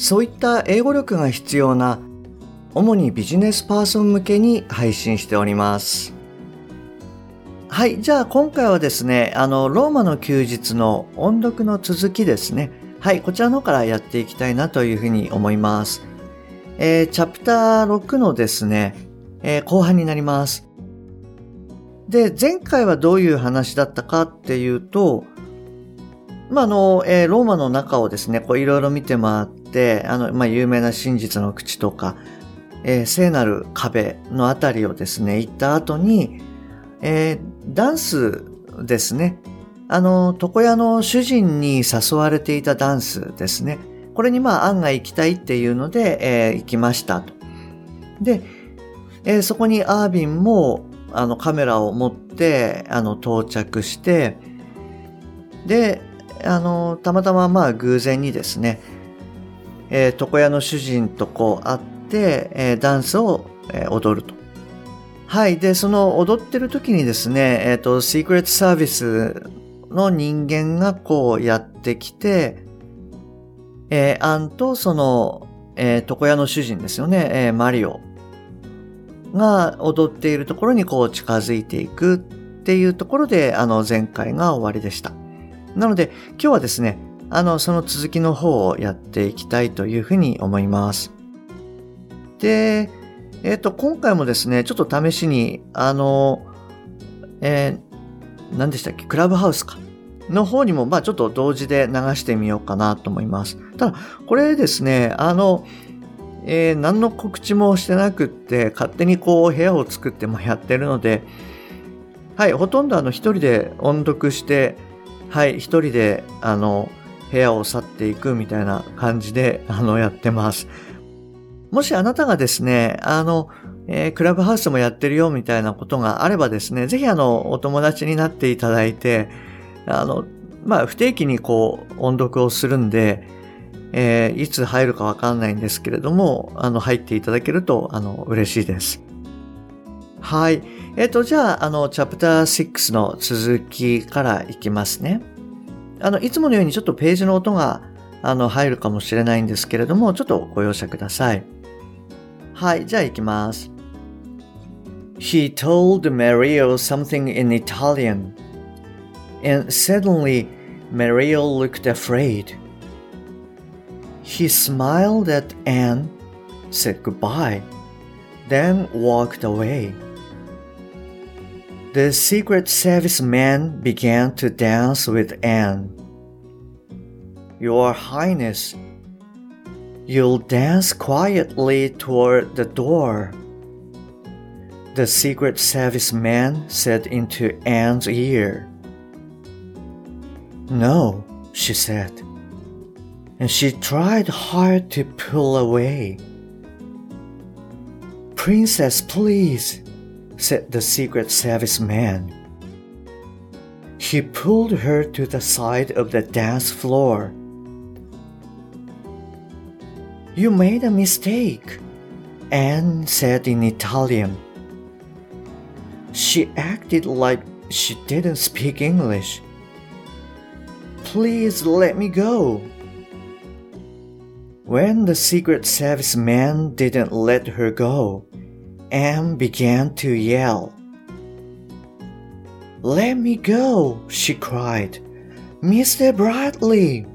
そういった英語力が必要な主にビジネスパーソン向けに配信しております。はいじゃあ今回はですねあのローマの休日の音読の続きですね。はいこちらの方からやっていきたいなというふうに思います。えー、チャプター6のですね、えー、後半になります。で、前回はどういう話だったかっていうと、まあ、あの、えー、ローマの中をですね、こういろいろ見て回って、あの、まあ、有名な真実の口とか、えー、聖なる壁のあたりをですね、行った後に、えー、ダンスですね。あの、床屋の主人に誘われていたダンスですね。これにまあ案外行きたいっていうので、えー、行きましたと。で、えー、そこにアービンもあのカメラを持ってあの到着してであのたまたままあ偶然にですね、えー、床屋の主人とこう会って、えー、ダンスを、えー、踊ると。はい。で、その踊ってる時にですね、えっ、ー、と、シークレットサービスの人間がこうやってきて、えー、アンとその、えー、床屋の主人ですよね、えー、マリオが踊っているところにこう近づいていくっていうところで、あの前回が終わりでした。なので今日はですね、あのその続きの方をやっていきたいというふうに思います。で、えっ、ー、と、今回もですね、ちょっと試しに、あの、えー、何でしたっけ、クラブハウスか。の方にも、まあちょっと同時で流してみようかなと思います。ただ、これですね、あの、えー、何の告知もしてなくって、勝手にこう部屋を作ってもやってるので、はい、ほとんどあの一人で音読して、はい、一人であの部屋を去っていくみたいな感じであのやってます。もしあなたがですね、あの、えー、クラブハウスもやってるよみたいなことがあればですね、ぜひあの、お友達になっていただいて、あの、まあ、不定期にこう、音読をするんで、えー、いつ入るかわかんないんですけれども、あの、入っていただけると、あの、嬉しいです。はい。えっ、ー、と、じゃあ、あの、チャプター6の続きからいきますね。あの、いつものようにちょっとページの音が、あの、入るかもしれないんですけれども、ちょっとご容赦ください。はい、じゃあ行きます。He told Mario something in Italian, and suddenly Mario looked afraid. He smiled at Anne, said goodbye, then walked away. The Secret Service man began to dance with Anne. Your Highness, you'll dance quietly toward the door. The Secret Service man said into Anne's ear. No, she said and she tried hard to pull away. Princess, please, said the Secret Service man. He pulled her to the side of the dance floor. You made a mistake, Anne said in Italian. She acted like she didn't speak English. Please let me go, when the Secret Service man didn't let her go, Anne began to yell. Let me go, she cried. Mr. Bradley!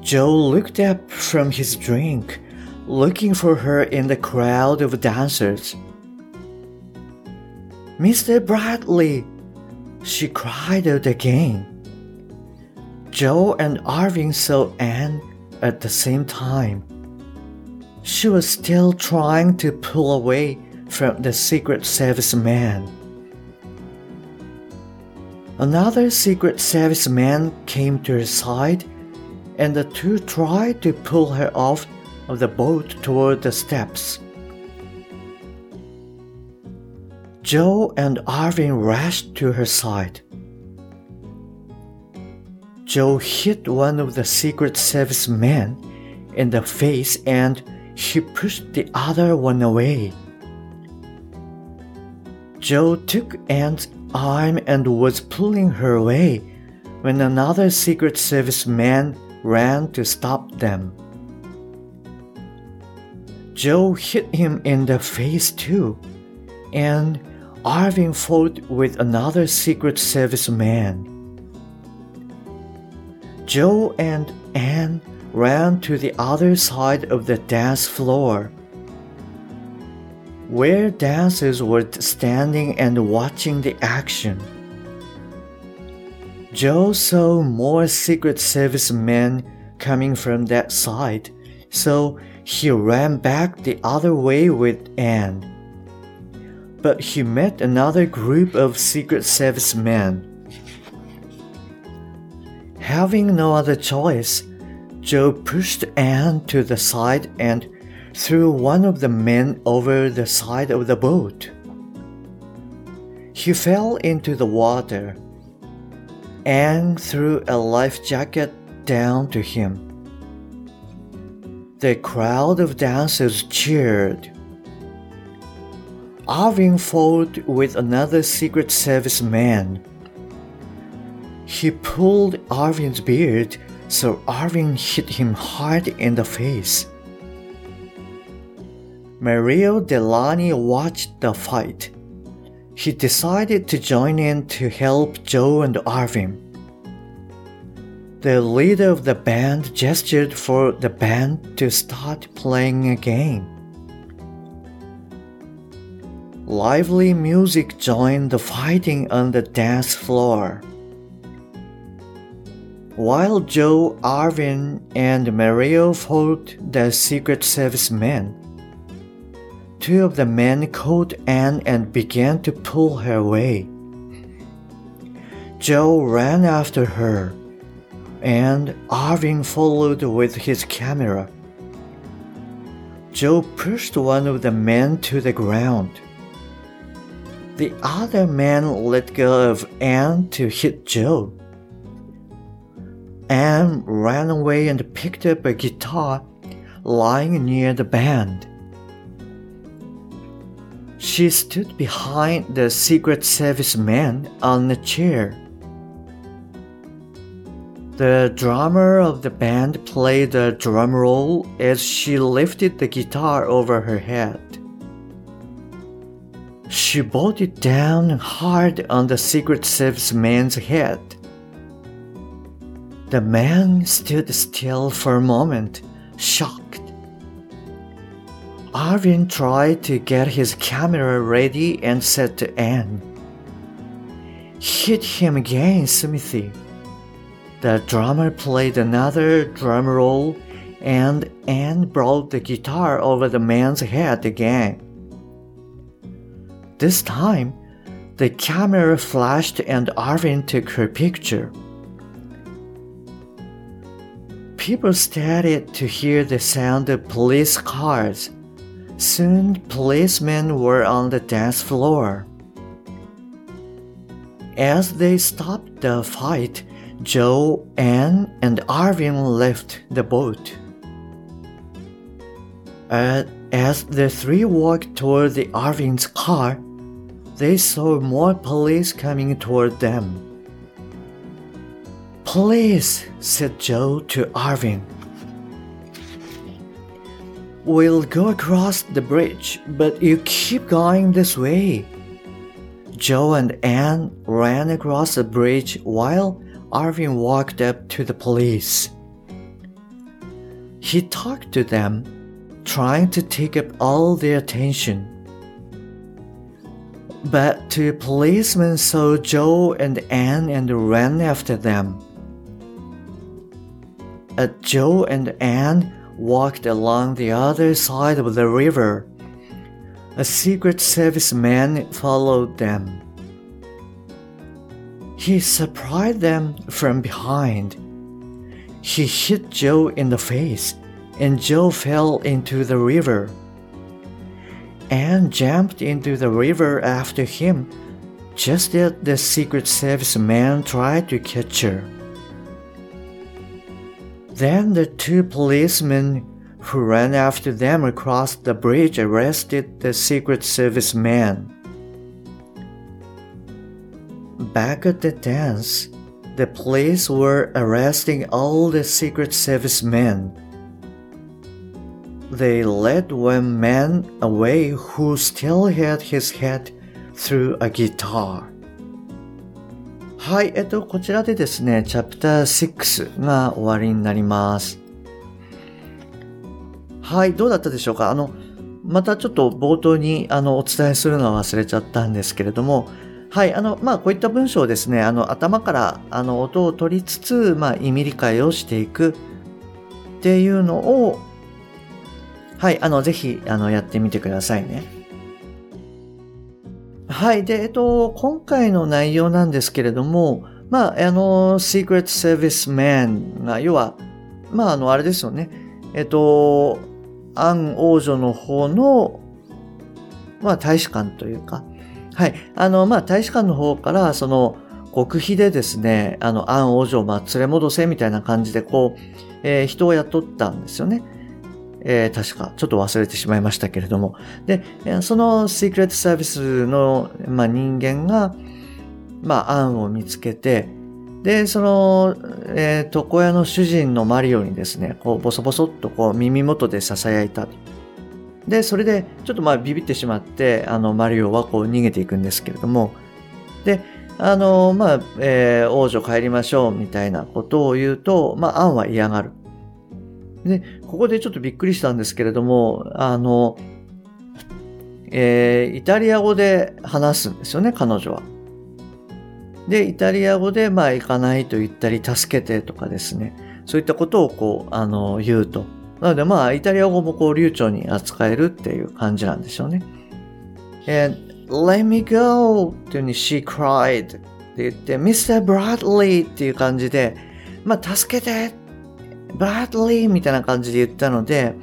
Joe looked up from his drink, looking for her in the crowd of dancers. Mr. Bradley! She cried out again. Joe and Arvin saw Anne at the same time. She was still trying to pull away from the Secret Service man. Another Secret Service man came to her side and the two tried to pull her off of the boat toward the steps. Joe and Arvin rushed to her side. Joe hit one of the Secret Service men in the face and he pushed the other one away. Joe took Anne's arm and was pulling her away when another Secret Service man ran to stop them. Joe hit him in the face too, and Arvin fought with another Secret Service man. Joe and Anne ran to the other side of the dance floor, where dancers were standing and watching the action. Joe saw more Secret Service men coming from that side, so he ran back the other way with Anne. But he met another group of Secret Service men. Having no other choice, Joe pushed Anne to the side and threw one of the men over the side of the boat. He fell into the water and threw a life jacket down to him. The crowd of dancers cheered. Arvin fought with another Secret Service man. He pulled Arvin's beard, so Arvin hit him hard in the face. Mario Delani watched the fight he decided to join in to help Joe and Arvin. The leader of the band gestured for the band to start playing again. Lively music joined the fighting on the dance floor. While Joe, Arvin, and Mario fought the Secret Service men, Two of the men caught Anne and began to pull her away. Joe ran after her, and Arvin followed with his camera. Joe pushed one of the men to the ground. The other man let go of Anne to hit Joe. Anne ran away and picked up a guitar lying near the band. She stood behind the Secret Service man on a chair. The drummer of the band played a drum roll as she lifted the guitar over her head. She brought it down hard on the Secret Service man's head. The man stood still for a moment, shocked. Arvin tried to get his camera ready and said to Anne, Hit him again, Smithy. The drummer played another drum roll and Anne brought the guitar over the man's head again. This time, the camera flashed and Arvin took her picture. People started to hear the sound of police cars Soon, policemen were on the dance floor. As they stopped the fight, Joe, Anne, and Arvin left the boat. Uh, as the three walked toward the Arvin's car, they saw more police coming toward them. Police, said Joe to Arvin. We'll go across the bridge, but you keep going this way. Joe and Anne ran across the bridge while Arvin walked up to the police. He talked to them, trying to take up all their attention. But two policemen saw Joe and Anne and ran after them. As Joe and Anne walked along the other side of the river. A Secret Service man followed them. He surprised them from behind. he hit Joe in the face, and Joe fell into the river. Anne jumped into the river after him, just as the Secret Service man tried to catch her. Then the two policemen who ran after them across the bridge arrested the Secret Service man. Back at the dance, the police were arresting all the Secret Service men. They led one man away who still had his head through a guitar. はい、えっと、こちらでですね、チャプター6が終わりになります。はい、どうだったでしょうか？あの、またちょっと冒頭にあのお伝えするのは忘れちゃったんですけれども、はい、あの、まあ、こういった文章をですね、あの、頭からあの音を取りつつ、まあ、意味理解をしていくっていうのを、はい、あの、ぜひ、あの、やってみてくださいね。はい。で、えっと、今回の内容なんですけれども、まあ、あの、Secret Service Man が、要は、まあ、あの、あれですよね。えっと、アン王女の方の、まあ、大使館というか、はい。あの、まあ、大使館の方から、その、極秘でですね、あの、アン王女を、まあ、連れ戻せみたいな感じで、こう、えー、人を雇ったんですよね。えー、確か、ちょっと忘れてしまいましたけれども。で、そのシークレットサービスの、まあ、人間が、まあ、アンを見つけて、で、その、えー、床屋の主人のマリオにですね、こう、ボソボソっとこう、耳元で囁いた。で、それで、ちょっとまあ、ビビってしまって、あの、マリオはこう、逃げていくんですけれども、で、あの、まあ、えー、王女帰りましょう、みたいなことを言うと、まあ、アンは嫌がる。で、ここでちょっとびっくりしたんですけれども、あの、えー、イタリア語で話すんですよね、彼女は。で、イタリア語で、まあ、行かないと言ったり、助けてとかですね。そういったことをこう、あの、言うと。なので、まあ、イタリア語もこう、流暢に扱えるっていう感じなんでしょうね。え、let me go! っていうふうに she cried って言って、Mr. Bradley っていう感じで、まあ、助けてブラッドリーみたいな感じで言ったので、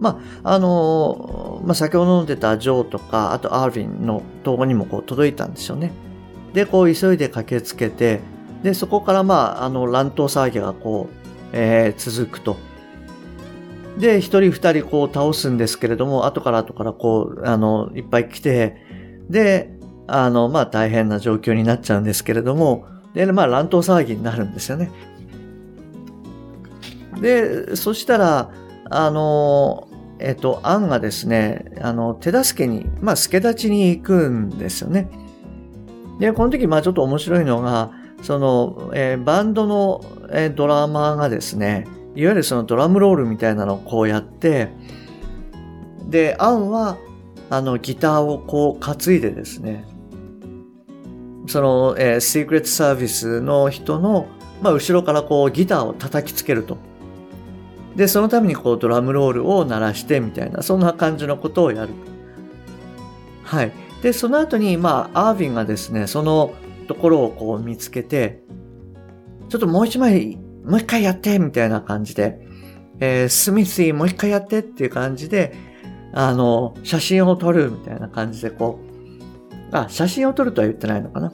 まあ、あの、まあ、先ほど飲んでたジョーとか、あとアーヴィンのとこにもこう届いたんですよね。で、こう急いで駆けつけて、で、そこからまあ、あの、乱闘騒ぎがこう、えー、続くと。で、一人二人こう倒すんですけれども、後から後からこう、あの、いっぱい来て、で、あの、まあ大変な状況になっちゃうんですけれども、で、まあ乱闘騒ぎになるんですよね。で、そしたら、あの、えっと、アンがですね、あの、手助けに、まあ、助立ちに行くんですよね。で、この時、まあ、ちょっと面白いのが、その、えー、バンドの、えー、ドラマーがですね、いわゆるそのドラムロールみたいなのをこうやって、で、アンは、あの、ギターをこう担いでですね、その、えー、シークレットサービスの人の、まあ、後ろからこうギターを叩きつけると。で、そのためにこうドラムロールを鳴らしてみたいな、そんな感じのことをやる。はい。で、その後に、まあ、アーヴィンがですね、そのところをこう見つけて、ちょっともう一枚、もう一回やって、みたいな感じで、えー、スミスィもう一回やってっていう感じで、あの、写真を撮るみたいな感じで、こう、あ、写真を撮るとは言ってないのかな。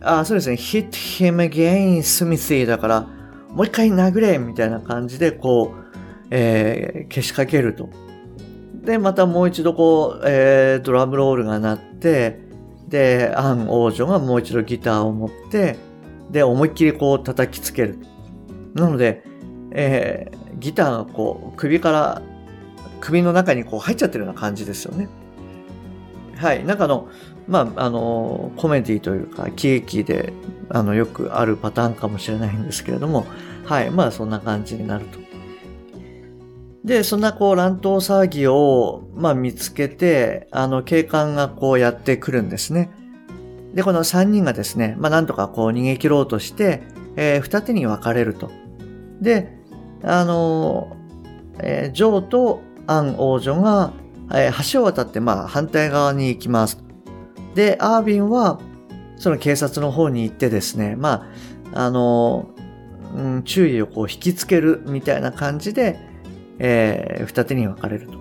あ、そうですね。hit him again, スミスィだから、もう一回殴れみたいな感じで、こう、えー、消しかけると。で、またもう一度こう、えー、ドラムロールが鳴って、で、アン王女がもう一度ギターを持って、で、思いっきりこう叩きつける。なので、えー、ギターがこう、首から、首の中にこう入っちゃってるような感じですよね。はい。なんかあの、まあ、あの、コメディというか、喜劇で、あの、よくあるパターンかもしれないんですけれども、はい。まあ、そんな感じになると。で、そんなこう乱闘騒ぎを、まあ見つけて、あの警官がこうやってくるんですね。で、この3人がですね、まあなんとかこう逃げ切ろうとして、えー、二手に分かれると。で、あの、えー、ジョーとアン王女が、えー、橋を渡ってまあ反対側に行きます。で、アービンはその警察の方に行ってですね、まあ、あの、うん、注意をこう引きつけるみたいな感じで、えー、二手に分かれると。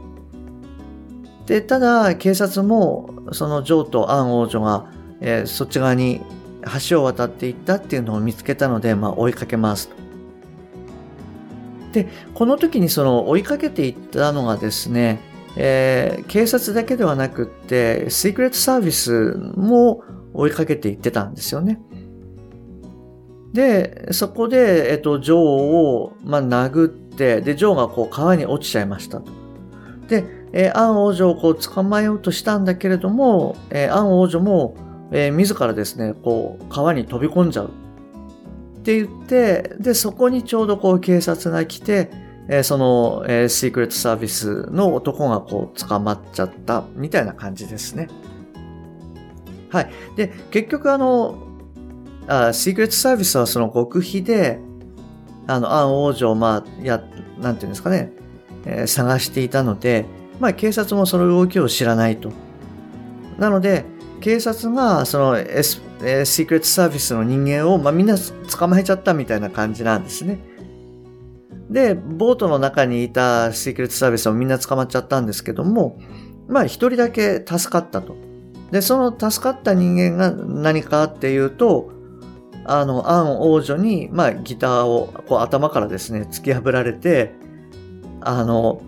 で、ただ、警察も、そのジョーとアン王女が、えー、そっち側に橋を渡っていったっていうのを見つけたので、まあ、追いかけますと。で、この時にその追いかけていったのがですね、えー、警察だけではなくって、シークレットサービスも追いかけていってたんですよね。で、そこで、えっと、ジョーを、まあ、殴って、で、ジョーがこう川に落ちちゃいました。で、えー、アン王女をこう捕まえようとしたんだけれども、えー、アン王女も、えー、自らですね、こう、川に飛び込んじゃう。って言って、で、そこにちょうどこう警察が来て、えー、その、えー、シークレットサービスの男がこう捕まっちゃったみたいな感じですね。はい。で、結局あの、あシークレットサービスはその極秘で、あの、アン王女をまあ、や、なんていうんですかね、えー、探していたので、まあ警察もその動きを知らないと。なので、警察がその、S えー、シークレットサービスの人間を、まあ、みんな捕まえちゃったみたいな感じなんですね。で、ボートの中にいたシークレットサービスもみんな捕まっちゃったんですけども、まあ一人だけ助かったと。で、その助かった人間が何かっていうと、あの、アン王女に、まあギターをこう頭からですね、突き破られて、あの、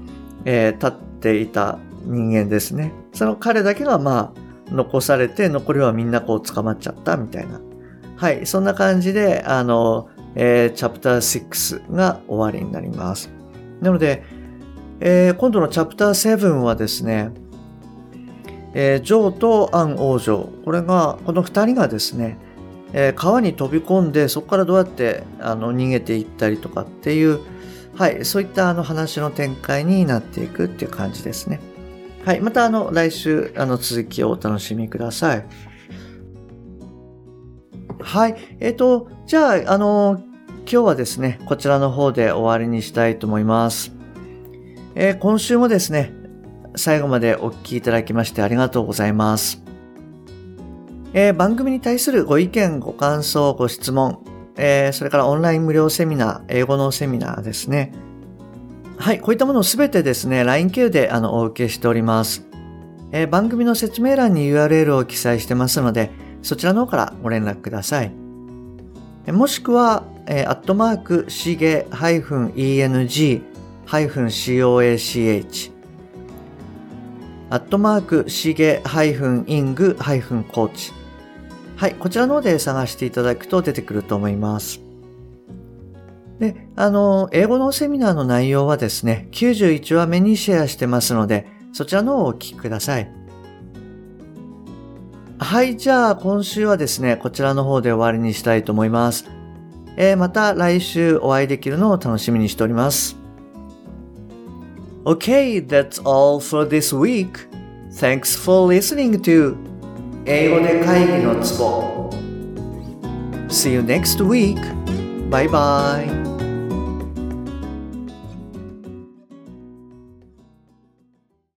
えー、立っていた人間ですね。その彼だけがまあ、残されて、残りはみんなこう捕まっちゃったみたいな。はい、そんな感じで、あの、えー、チャプター6が終わりになります。なので、えー、今度のチャプター7はですね、えー、ジョーとアン王女、これが、この二人がですね、えー、川に飛び込んで、そこからどうやってあの逃げていったりとかっていう、はい、そういったあの話の展開になっていくっていう感じですね。はい。また、あの、来週、あの、続きをお楽しみください。はい。えっ、ー、と、じゃあ、あの、今日はですね、こちらの方で終わりにしたいと思います。えー、今週もですね、最後までお聞きいただきましてありがとうございます。えー、番組に対するご意見、ご感想、ご質問、えー、それからオンライン無料セミナー、英語のセミナーですね。はい、こういったものをすべてですね、LINE 経由であのお受けしております。えー、番組の説明欄に URL を記載してますので、そちらの方からご連絡ください。もしくは、えー、アットマーク、しげ -eng-coach アットマーク、しげ -ing-coach はい、こちらの方で探していただくと出てくると思います。で、あの、英語のセミナーの内容はですね、91話目にシェアしてますので、そちらの方をお聞きください。はい、じゃあ今週はですね、こちらの方で終わりにしたいと思います。えー、また来週お会いできるのを楽しみにしております。Okay, that's all for this week. Thanks for listening to 英語で会議のツボ See you next week. Bye bye.